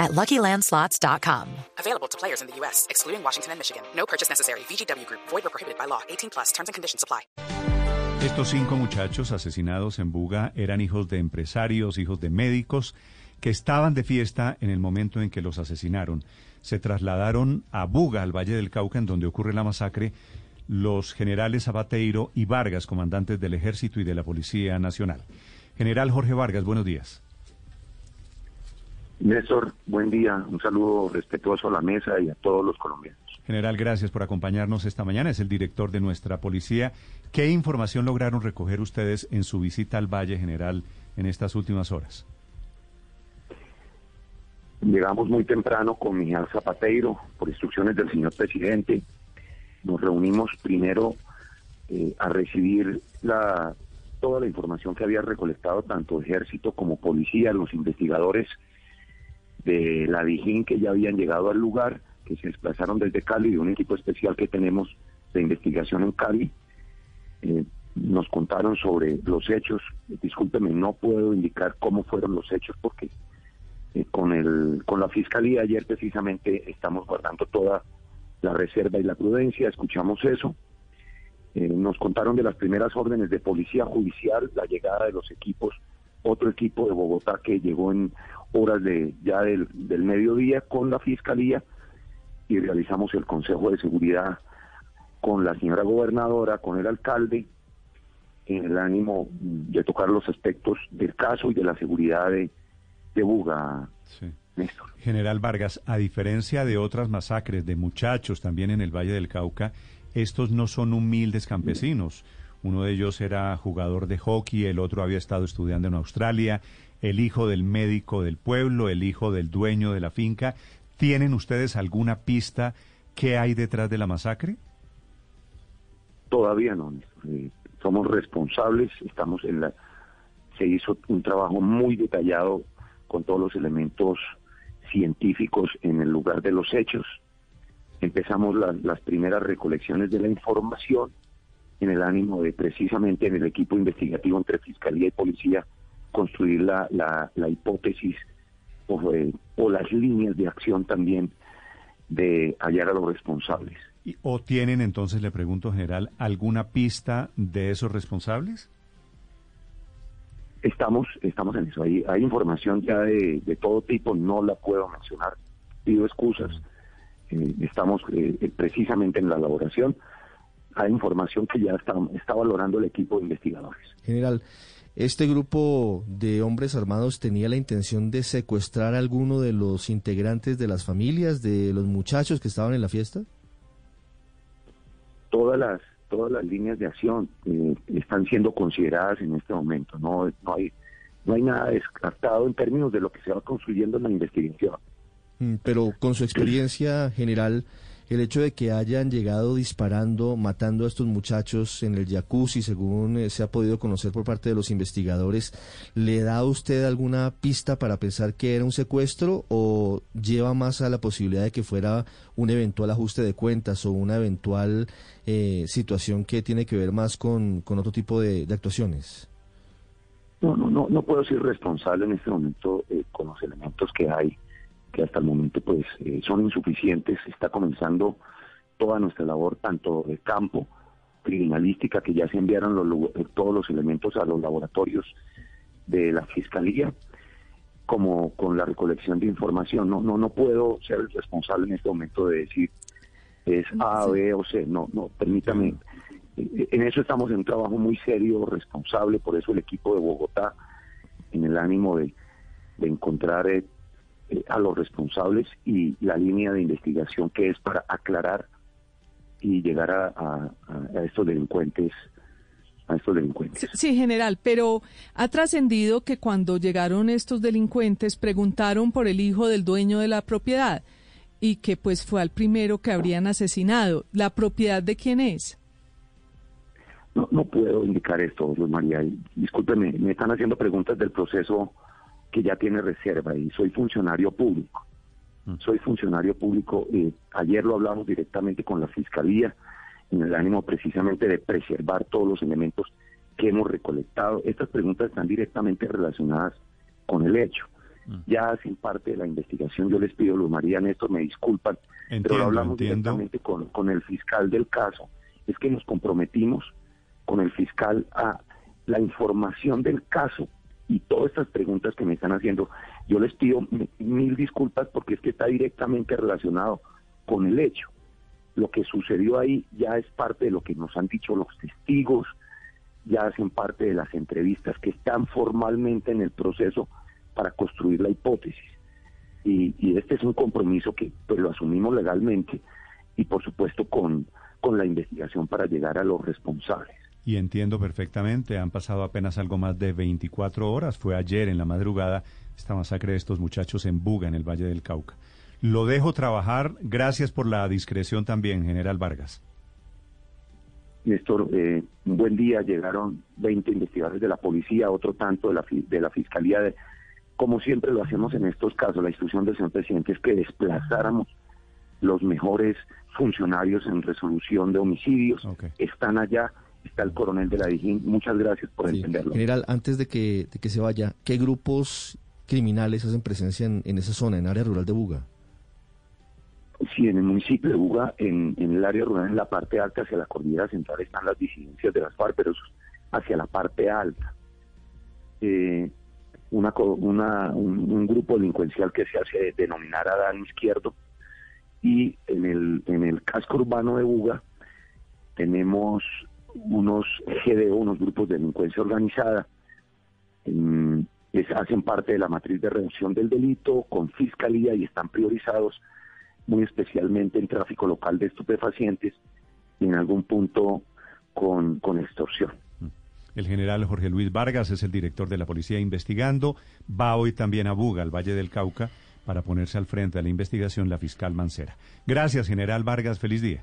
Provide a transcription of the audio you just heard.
at LuckyLandSlots.com. Available to players in the U.S., excluding Washington and Michigan. No purchase necessary. VGW Group. Void or prohibited by law. 18 plus. Terms and conditions apply. Estos cinco muchachos asesinados en Buga eran hijos de empresarios, hijos de médicos, que estaban de fiesta en el momento en que los asesinaron. Se trasladaron a Buga, al Valle del Cauca, en donde ocurre la masacre, los generales Abateiro y Vargas, comandantes del Ejército y de la Policía Nacional. General Jorge Vargas, buenos días. Néstor, buen día. Un saludo respetuoso a la mesa y a todos los colombianos. General, gracias por acompañarnos esta mañana. Es el director de nuestra policía. ¿Qué información lograron recoger ustedes en su visita al Valle General en estas últimas horas? Llegamos muy temprano con Miguel Zapateiro por instrucciones del señor presidente. Nos reunimos primero eh, a recibir la, toda la información que había recolectado tanto ejército como policía, los investigadores de la Dijín que ya habían llegado al lugar, que se desplazaron desde Cali, de un equipo especial que tenemos de investigación en Cali. Eh, nos contaron sobre los hechos. Discúlpeme, no puedo indicar cómo fueron los hechos porque eh, con, el, con la fiscalía ayer precisamente estamos guardando toda la reserva y la prudencia, escuchamos eso. Eh, nos contaron de las primeras órdenes de policía judicial, la llegada de los equipos, otro equipo de Bogotá que llegó en horas de ya del, del mediodía con la fiscalía y realizamos el Consejo de Seguridad con la señora gobernadora, con el alcalde, en el ánimo de tocar los aspectos del caso y de la seguridad de, de Buga. Néstor. General Vargas, a diferencia de otras masacres de muchachos también en el Valle del Cauca, estos no son humildes campesinos. Uno de ellos era jugador de hockey, el otro había estado estudiando en Australia, el hijo del médico del pueblo, el hijo del dueño de la finca. ¿Tienen ustedes alguna pista qué hay detrás de la masacre? Todavía no. Eh, somos responsables, estamos en la... Se hizo un trabajo muy detallado con todos los elementos científicos en el lugar de los hechos. Empezamos las primeras recolecciones de la información en el ánimo de precisamente en el equipo investigativo entre Fiscalía y Policía construir la, la, la hipótesis o, eh, o las líneas de acción también de hallar a los responsables. ¿O tienen entonces, le pregunto general, alguna pista de esos responsables? Estamos, estamos en eso. Hay, hay información ya de, de todo tipo, no la puedo mencionar, pido excusas. Eh, estamos eh, precisamente en la elaboración. Hay información que ya está, está valorando el equipo de investigadores. General, ¿este grupo de hombres armados tenía la intención de secuestrar a alguno de los integrantes de las familias, de los muchachos que estaban en la fiesta? Todas las todas las líneas de acción eh, están siendo consideradas en este momento. No, no hay no hay nada descartado en términos de lo que se va construyendo en la investigación. Mm, pero con su experiencia general, el hecho de que hayan llegado disparando, matando a estos muchachos en el jacuzzi, según eh, se ha podido conocer por parte de los investigadores, ¿le da a usted alguna pista para pensar que era un secuestro o lleva más a la posibilidad de que fuera un eventual ajuste de cuentas o una eventual eh, situación que tiene que ver más con, con otro tipo de, actuaciones? No, no, no, no puedo ser responsable en este momento eh, con los elementos que hay, que hasta el momento pues eh, son insuficientes. Está comenzando toda nuestra labor, tanto de campo, criminalística, que ya se enviaron los, eh, todos los elementos a los laboratorios de la fiscalía, como con la recolección de información. No, no, no puedo ser el responsable en este momento de decir es A, B o C. No, no, permítame. En eso estamos en un trabajo muy serio, responsable, por eso el equipo de Bogotá, en el ánimo de, de encontrar eh, a los responsables y la línea de investigación que es para aclarar y llegar a, a, a estos delincuentes a estos delincuentes. Sí, general, pero ha trascendido que cuando llegaron estos delincuentes preguntaron por el hijo del dueño de la propiedad y que pues fue al primero que habrían asesinado. ¿La propiedad de quién es? no puedo indicar esto, Luz María. Discúlpeme, me están haciendo preguntas del proceso que ya tiene reserva y soy funcionario público. Mm. Soy funcionario público. Eh, ayer lo hablamos directamente con la Fiscalía en el ánimo precisamente de preservar todos los elementos que hemos recolectado. Estas preguntas están directamente relacionadas con el hecho. Mm. Ya hacen parte de la investigación. Yo les pido, Luz María Néstor, me disculpan, pero lo hablamos directamente con, con el fiscal del caso. Es que nos comprometimos con el fiscal a la información del caso y todas estas preguntas que me están haciendo. Yo les pido mil disculpas porque es que está directamente relacionado con el hecho. Lo que sucedió ahí ya es parte de lo que nos han dicho los testigos, ya hacen parte de las entrevistas que están formalmente en el proceso para construir la hipótesis. Y, este es un compromiso que pues, lo asumimos legalmente y por supuesto con, con la investigación para llegar a los responsables. Y entiendo perfectamente, han pasado apenas algo más de 24 horas, fue ayer en la madrugada esta masacre de estos muchachos en Buga, en el Valle del Cauca. Lo dejo trabajar, gracias por la discreción también, general Vargas. Néstor, eh, un buen día, llegaron 20 investigadores de la policía, otro tanto de la, de la Fiscalía, de, como siempre lo hacemos en estos casos, la instrucción del señor presidente es que desplazáramos los mejores funcionarios en resolución de homicidios, están allá, está el coronel de la Dijín. Muchas gracias por entenderlo. General, antes de que, que se vaya, ¿qué grupos criminales hacen presencia en, esa zona, en área rural de Buga? Sí, en el municipio de Buga, en, el área rural, en la parte alta, hacia la cordillera central, están las disidencias de las FARC, pero hacia la parte alta. Eh, una, una, un, grupo delincuencial que se hace denominar Adán Izquierdo. Y en el, en el casco urbano de Buga tenemos unos GDO, unos grupos de delincuencia organizada, hacen parte de la matriz de reducción del delito con fiscalía y están priorizados muy especialmente en tráfico local de estupefacientes y en algún punto con, con extorsión. El general Jorge Luis Vargas es el director de la policía investigando. Va hoy también a Buga, al Valle del Cauca, para ponerse al frente de la investigación la fiscal Mancera. Gracias, general Vargas. Feliz día.